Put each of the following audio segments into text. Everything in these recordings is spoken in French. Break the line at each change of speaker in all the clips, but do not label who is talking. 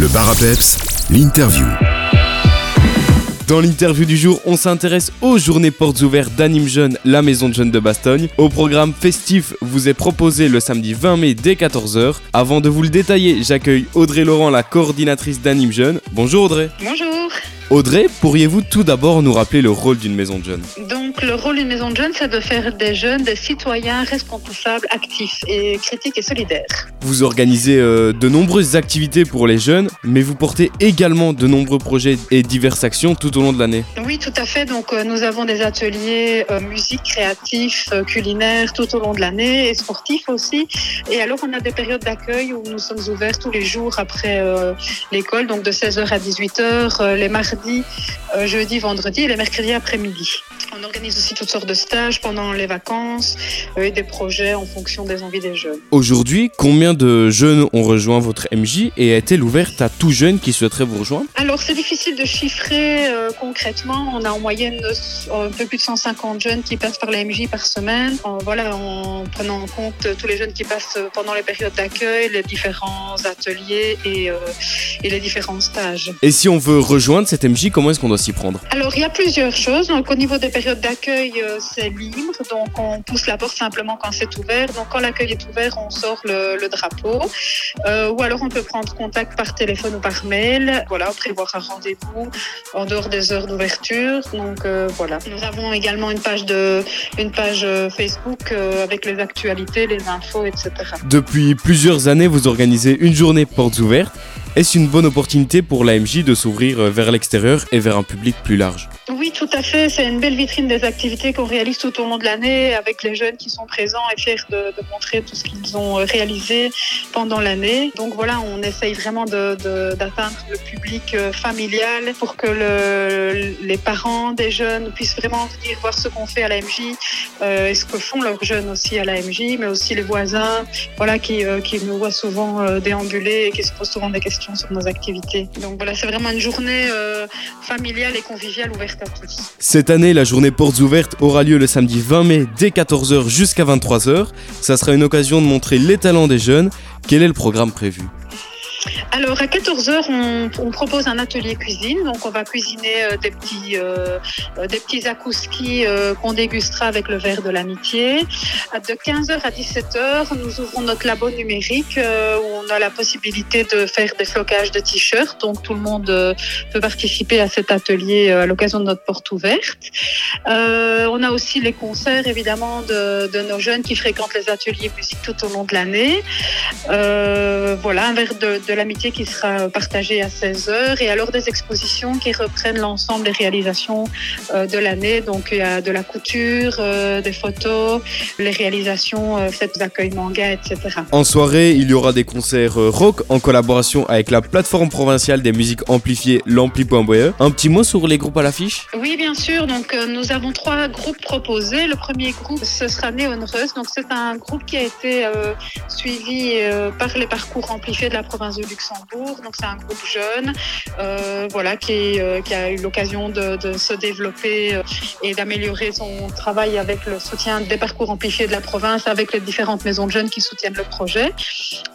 Le bar à l'interview.
Dans l'interview du jour, on s'intéresse aux journées portes ouvertes d'Anime Jeune, la maison de jeunes de Bastogne. Au programme festif vous est proposé le samedi 20 mai dès 14h. Avant de vous le détailler, j'accueille Audrey Laurent, la coordinatrice d'Anime Jeune. Bonjour Audrey.
Bonjour.
Audrey, pourriez-vous tout d'abord nous rappeler le rôle d'une maison de jeunes?
Donc, le rôle d'une maison de jeunes, c'est de faire des jeunes des citoyens responsables, actifs et critiques et solidaires.
Vous organisez euh, de nombreuses activités pour les jeunes, mais vous portez également de nombreux projets et diverses actions tout au long de l'année.
Oui, tout à fait. Donc, euh, nous avons des ateliers euh, musique, créatifs, euh, culinaires tout au long de l'année et sportifs aussi. Et alors, on a des périodes d'accueil où nous sommes ouverts tous les jours après l'école, donc de 16h à 18h, euh, les mardis, euh, jeudi, vendredi et les mercredis après-midi. On organise aussi toutes sortes de stages pendant les vacances euh, et des projets en fonction des envies des jeunes.
Aujourd'hui, combien de jeunes ont rejoint votre MJ et est-elle ouverte à tout jeune qui souhaiterait vous rejoindre?
Alors, c'est difficile de chiffrer euh, concrètement. On a en moyenne euh, un peu plus de 150 jeunes qui passent par la MJ par semaine. En, voilà, en prenant en compte tous les jeunes qui passent pendant les périodes d'accueil, les différents ateliers et, euh, et les différents stages.
Et si on veut rejoindre cette MJ, comment est-ce qu'on doit s'y prendre?
Alors, il y a plusieurs choses. Donc, au niveau des périodes d'accueil, euh, c'est libre. Donc, on pousse la porte simplement quand c'est ouvert. Donc, quand l'accueil est ouvert, on sort le, drapeau. Euh, ou alors, on peut prendre contact par téléphone ou par mail. Voilà, prévoir un rendez-vous en dehors des heures d'ouverture. Donc, euh, voilà. Nous avons également une page, Facebook avec les actualités, les infos, etc.
Depuis plusieurs années, vous organisez une journée portes ouvertes. Est-ce une bonne opportunité pour la MJ de s'ouvrir vers l'extérieur et vers un public plus large?
Oui, tout à fait. C'est une belle vitrine des activités qu'on réalise tout au long de l'année avec les jeunes qui sont présents et fiers de, montrer tout ce qu'ils ont euh, réalisé pendant l'année. Donc voilà, on essaye vraiment d'atteindre le public euh, familial pour que le- les parents des jeunes puissent vraiment venir voir ce qu'on fait à la MJ euh, et ce que font leurs jeunes aussi à la MJ, mais aussi les voisins voilà, qui, euh, qui nous voient souvent euh, déambuler et qui se posent souvent des questions sur nos activités. Donc voilà, c'est vraiment une journée familiale et conviviale ouverte.
Cette année, la journée portes ouvertes aura lieu le samedi 20 mai dès 14h jusqu'à 23h. Ça sera une occasion de montrer les talents des jeunes. Quel est le programme prévu?
Alors à 14h, on, on propose un atelier cuisine. Donc on va cuisiner euh, des petits, euh, euh, des petits akouskis euh, qu'on dégustera avec le verre de l'amitié. De 15h à 17h, nous ouvrons notre labo numérique euh, où on a la possibilité de faire des flocages de t-shirts. Donc tout le monde euh, peut participer à cet atelier à l'occasion de notre porte ouverte. On a aussi les concerts évidemment de, de nos jeunes qui fréquentent les ateliers musique tout au long de l'année. Voilà, un verre de, de l'amitié qui sera partagé à 16h et alors des expositions qui reprennent l'ensemble des réalisations euh, de l'année. Donc il y a de la couture, euh, des photos, les réalisations euh, faites d'accueil manga, etc.
En soirée, il y aura des concerts rock en collaboration avec la plateforme provinciale des musiques amplifiées, l'ampli.be. Un petit mot sur les groupes à l'affiche?
Oui, bien sûr. Donc, nous avons trois groupes proposés. Le premier groupe, ce sera Neon Rust. Donc, c'est un groupe qui a été euh, suivi euh, par les parcours amplifiés de la province de Luxembourg. Donc, c'est un groupe jeune, euh, voilà, qui, euh, qui a eu l'occasion de, se développer euh, et d'améliorer son travail avec le soutien des parcours amplifiés de la province, avec les différentes maisons de jeunes qui soutiennent le projet.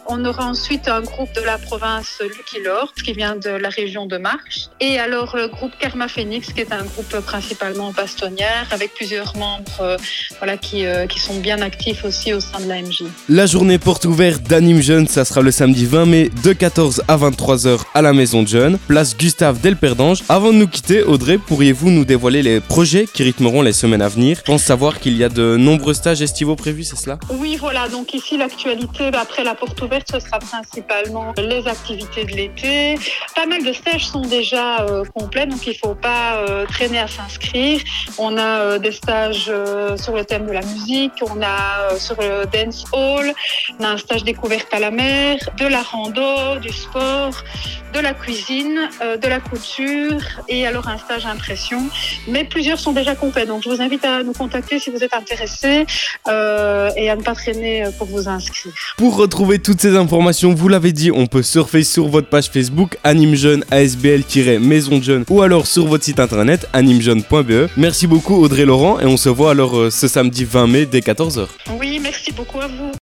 On aura ensuite un groupe de la province Lucky Lord, qui vient de la région de Marche. Et alors le groupe Karma Phoenix, qui est un groupe principalement bastonnière, avec plusieurs membres voilà, qui, sont bien actifs aussi au sein de l'AMJ.
La journée porte ouverte d'Anime Jeune, ça sera le samedi 20 mai de 14 à 23h à la maison de place Gustave Delperdange. Avant de nous quitter, Audrey, pourriez-vous nous dévoiler les projets qui rythmeront les semaines à venir? Je pense savoir qu'il y a de nombreux stages estivaux prévus, c'est cela?
Oui, voilà. Donc ici, l'actualité, bah, après la porte ouverte, ce sera principalement les activités de l'été. Pas mal de stages sont déjà euh, complets, donc il ne faut pas euh, traîner à s'inscrire. On a euh, des stages sur le thème de la musique, on a sur le dance hall, on a un stage découverte à la mer, de la rando, du sport, de la cuisine, euh, de la couture et alors un stage impression. Mais plusieurs sont déjà complets, donc je vous invite à nous contacter si vous êtes intéressé euh, et à ne pas traîner pour vous inscrire.
Pour retrouver toutes ces informations, vous l'avez dit, on peut surfer sur votre page Facebook Anime Jeune ASBL-Maison de Jeune ou alors sur votre site internet animejeune.be. Merci beaucoup Audrey Laurent et on se voit alors euh, ce samedi 20 mai dès 14h.
Oui, merci beaucoup à vous.